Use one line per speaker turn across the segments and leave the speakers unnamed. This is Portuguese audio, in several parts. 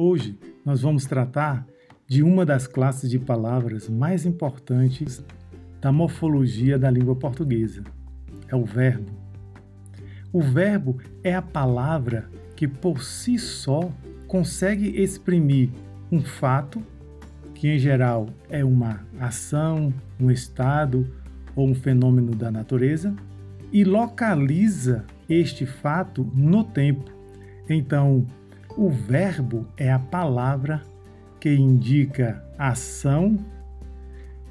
Hoje nós vamos tratar de uma das classes de palavras mais importantes da morfologia da língua portuguesa. É o verbo. O verbo é a palavra que por si só consegue exprimir um fato, que em geral é uma ação, um estado ou um fenômeno da natureza, e localiza este fato no tempo. Então, o verbo é a palavra que indica ação,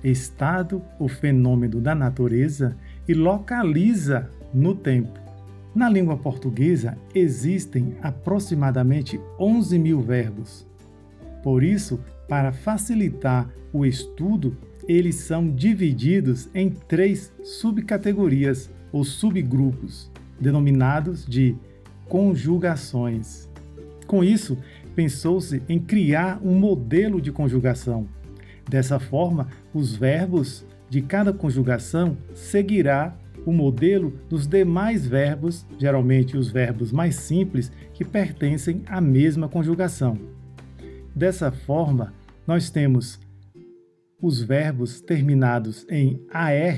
estado ou fenômeno da natureza e localiza no tempo. Na língua portuguesa existem aproximadamente 11 mil verbos. Por isso, para facilitar o estudo, eles são divididos em três subcategorias ou subgrupos, denominados de conjugações. Com isso, pensou-se em criar um modelo de conjugação. Dessa forma, os verbos de cada conjugação seguirá o modelo dos demais verbos, geralmente os verbos mais simples, que pertencem à mesma conjugação. Dessa forma, nós temos os verbos terminados em AR,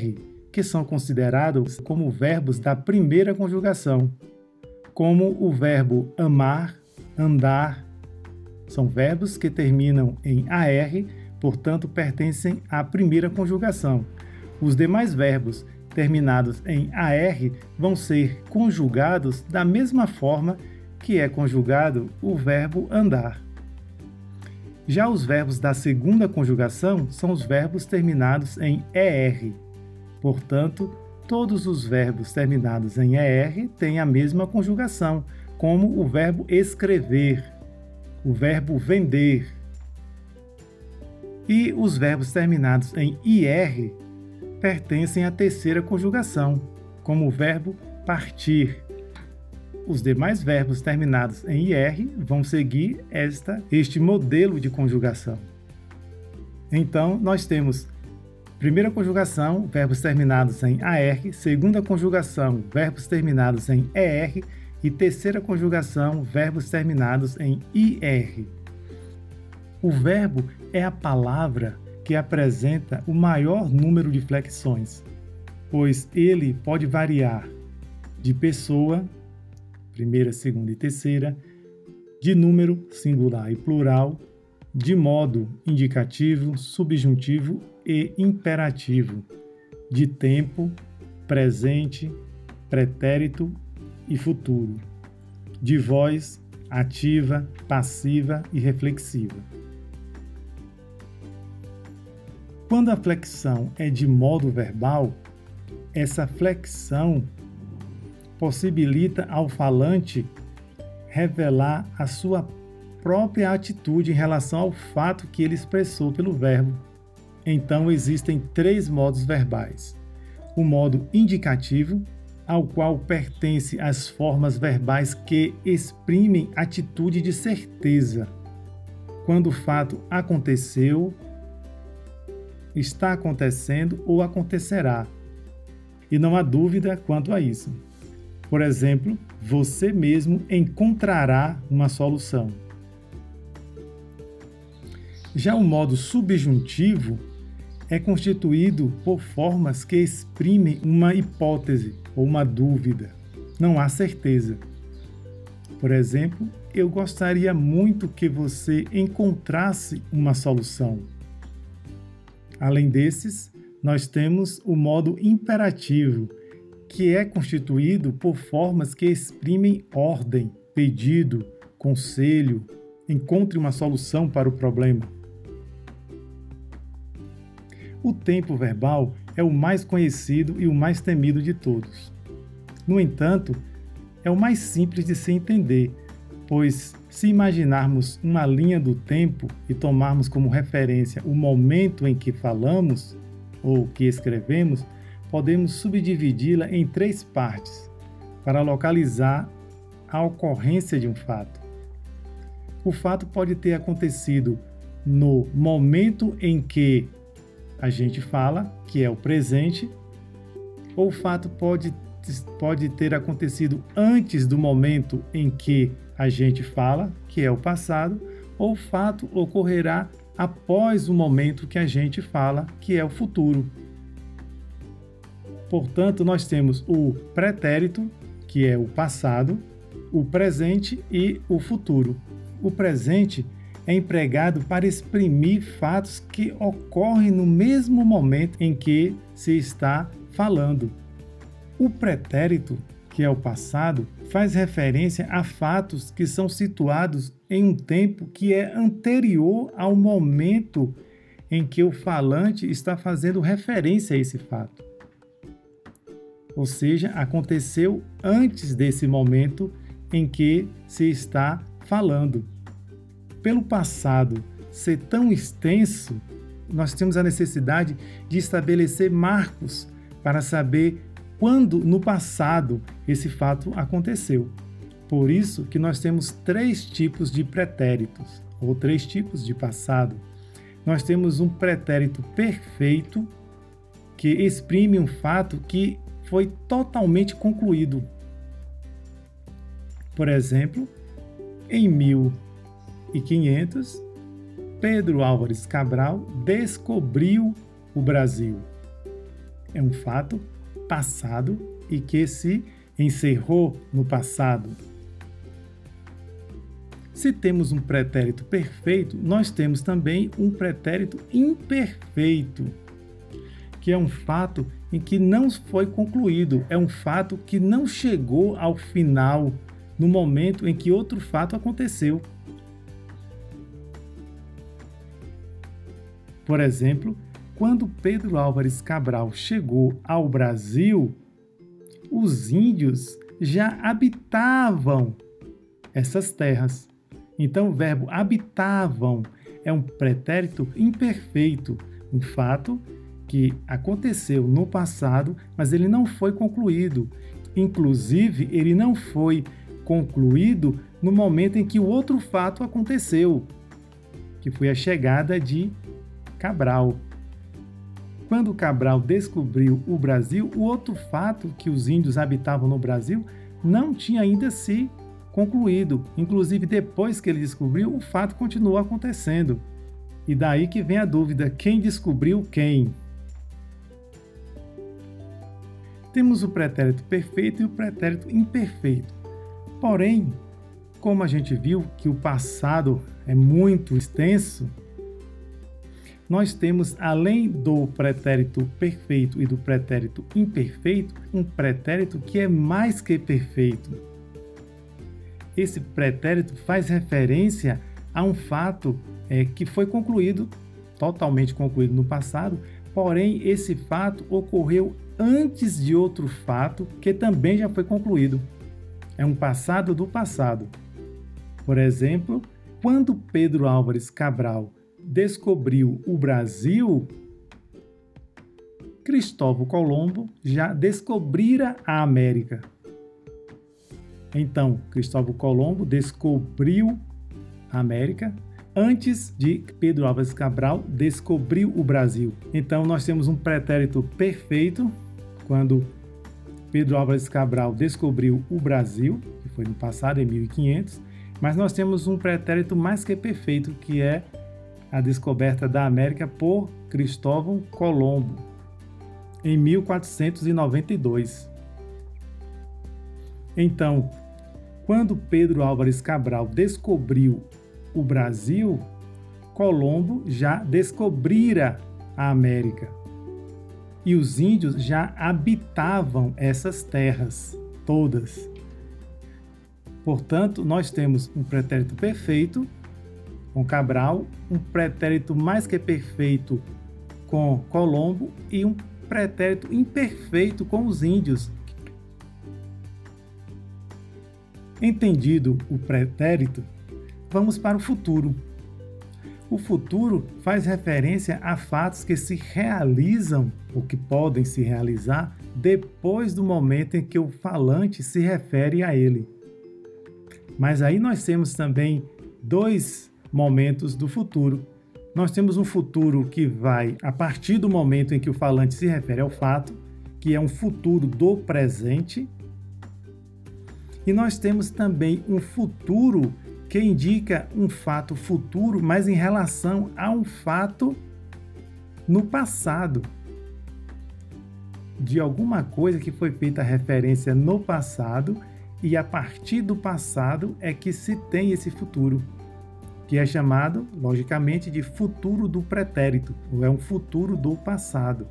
que são considerados como verbos da primeira conjugação, como o verbo amar, andar. São verbos que terminam em AR, portanto, pertencem à primeira conjugação. Os demais verbos terminados em AR vão ser conjugados da mesma forma que é conjugado o verbo andar. Já os verbos da segunda conjugação são os verbos terminados em ER. Portanto, todos os verbos terminados em ER têm a mesma conjugação, como o verbo escrever, o verbo vender. E os verbos terminados em IR pertencem à terceira conjugação, como o verbo partir. Os demais verbos terminados em IR vão seguir esta, este modelo de conjugação. Então, nós temos primeira conjugação, verbos terminados em AR, segunda conjugação, verbos terminados em ER e terceira conjugação, verbos terminados em IR. O verbo é a palavra que apresenta o maior número de flexões, pois ele pode variar de pessoa, primeira, segunda e terceira, de número singular e plural, de modo indicativo, subjuntivo e imperativo, de tempo, presente, pretérito e futuro, de voz ativa, passiva e reflexiva. Quando a flexão é de modo verbal, essa flexão possibilita ao falante revelar a sua própria atitude em relação ao fato que ele expressou pelo verbo. Então existem três modos verbais: o modo indicativo, ao qual pertence as formas verbais que exprimem atitude de certeza. Quando o fato aconteceu, está acontecendo ou acontecerá. E não há dúvida quanto a isso. Por exemplo, você mesmo encontrará uma solução. Já o modo subjuntivo é constituído por formas que exprimem uma hipótese ou uma dúvida. Não há certeza. Por exemplo, eu gostaria muito que você encontrasse uma solução. Além desses, nós temos o modo imperativo, que é constituído por formas que exprimem ordem, pedido, conselho, encontre uma solução para o problema. O tempo verbal é o mais conhecido e o mais temido de todos. No entanto, é o mais simples de se entender, pois se imaginarmos uma linha do tempo e tomarmos como referência o momento em que falamos ou que escrevemos, podemos subdividi-la em três partes para localizar a ocorrência de um fato. O fato pode ter acontecido no momento em que a gente fala, que é o presente, ou o fato pode, pode ter acontecido antes do momento em que a gente fala, que é o passado, ou o fato ocorrerá após o momento que a gente fala, que é o futuro. Portanto, nós temos o pretérito, que é o passado, o presente e o futuro. O presente é empregado para exprimir fatos que ocorrem no mesmo momento em que se está falando. O pretérito, que é o passado, faz referência a fatos que são situados em um tempo que é anterior ao momento em que o falante está fazendo referência a esse fato. Ou seja, aconteceu antes desse momento em que se está falando. Pelo passado ser tão extenso, nós temos a necessidade de estabelecer marcos para saber quando no passado esse fato aconteceu. Por isso que nós temos três tipos de pretéritos, ou três tipos de passado. Nós temos um pretérito perfeito, que exprime um fato que foi totalmente concluído. Por exemplo, em 1500, Pedro Álvares Cabral descobriu o Brasil. É um fato passado e que se encerrou no passado. Se temos um pretérito perfeito, nós temos também um pretérito imperfeito, que é um fato em que não foi concluído, é um fato que não chegou ao final no momento em que outro fato aconteceu. Por exemplo, quando Pedro Álvares Cabral chegou ao Brasil, os índios já habitavam essas terras. Então, o verbo habitavam é um pretérito imperfeito, um fato que aconteceu no passado, mas ele não foi concluído. Inclusive, ele não foi concluído no momento em que o outro fato aconteceu, que foi a chegada de Cabral. Quando Cabral descobriu o Brasil, o outro fato que os índios habitavam no Brasil não tinha ainda se concluído. Inclusive, depois que ele descobriu, o fato continuou acontecendo. E daí que vem a dúvida: quem descobriu quem? Temos o pretérito perfeito e o pretérito imperfeito. Porém, como a gente viu que o passado é muito extenso, nós temos, além do pretérito perfeito e do pretérito imperfeito, um pretérito que é mais que perfeito. Esse pretérito faz referência a um fato é, que foi concluído, totalmente concluído no passado, porém esse fato ocorreu antes de outro fato que também já foi concluído. É um passado do passado. Por exemplo, quando Pedro Álvares Cabral descobriu o Brasil, Cristóvão Colombo já descobrira a América. Então, Cristóvão Colombo descobriu a América antes de Pedro Álvares Cabral descobrir o Brasil. Então, nós temos um pretérito perfeito quando Pedro Álvares Cabral descobriu o Brasil, que foi no passado, em 1500, mas nós temos um pretérito mais que perfeito, que é a descoberta da América por Cristóvão Colombo, em 1492. Então, quando Pedro Álvares Cabral descobriu o Brasil, Colombo já descobrira a América. E os índios já habitavam essas terras todas. Portanto, nós temos um pretérito perfeito com Cabral, um pretérito mais que perfeito com Colombo e um pretérito imperfeito com os índios. Entendido o pretérito, vamos para o futuro. O futuro faz referência a fatos que se realizam ou que podem se realizar depois do momento em que o falante se refere a ele. Mas aí nós temos também dois momentos do futuro. Nós temos um futuro que vai a partir do momento em que o falante se refere ao fato, que é um futuro do presente. E nós temos também um futuro que indica um fato futuro, mas em relação a um fato no passado. De alguma coisa que foi feita referência no passado e a partir do passado é que se tem esse futuro, que é chamado, logicamente, de futuro do pretérito, ou é um futuro do passado.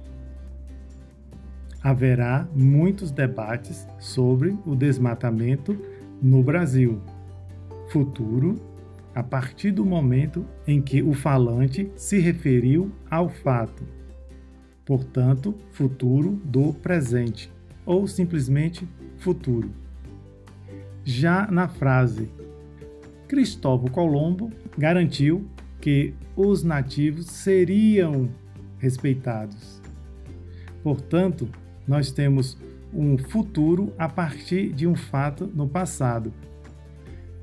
Haverá muitos debates sobre o desmatamento no Brasil. Futuro a partir do momento em que o falante se referiu ao fato. Portanto, futuro do presente, ou simplesmente futuro. Já na frase Cristóvão Colombo garantiu que os nativos seriam respeitados. Portanto, nós temos um futuro a partir de um fato no passado.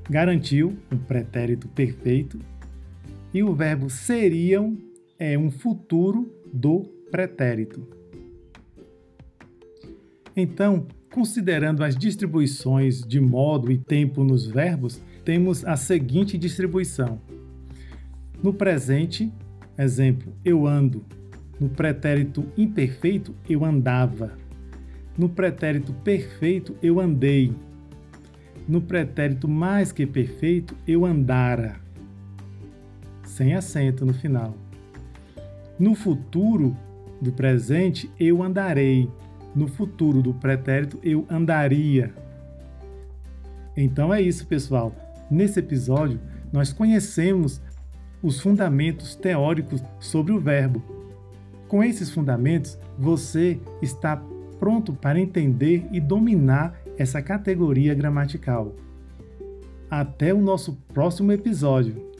Garantiu um pretérito perfeito e o verbo seriam é um futuro do pretérito. Então, Considerando as distribuições de modo e tempo nos verbos, temos a seguinte distribuição. No presente, exemplo, eu ando. No pretérito imperfeito, eu andava. No pretérito perfeito, eu andei. No pretérito mais que perfeito, eu andara. Sem acento no final. No futuro do presente, eu andarei no futuro do pretérito eu andaria. Então é isso, pessoal. Nesse episódio, nós conhecemos os fundamentos teóricos sobre o verbo. Com esses fundamentos, você está pronto para entender e dominar essa categoria gramatical. Até o nosso próximo episódio.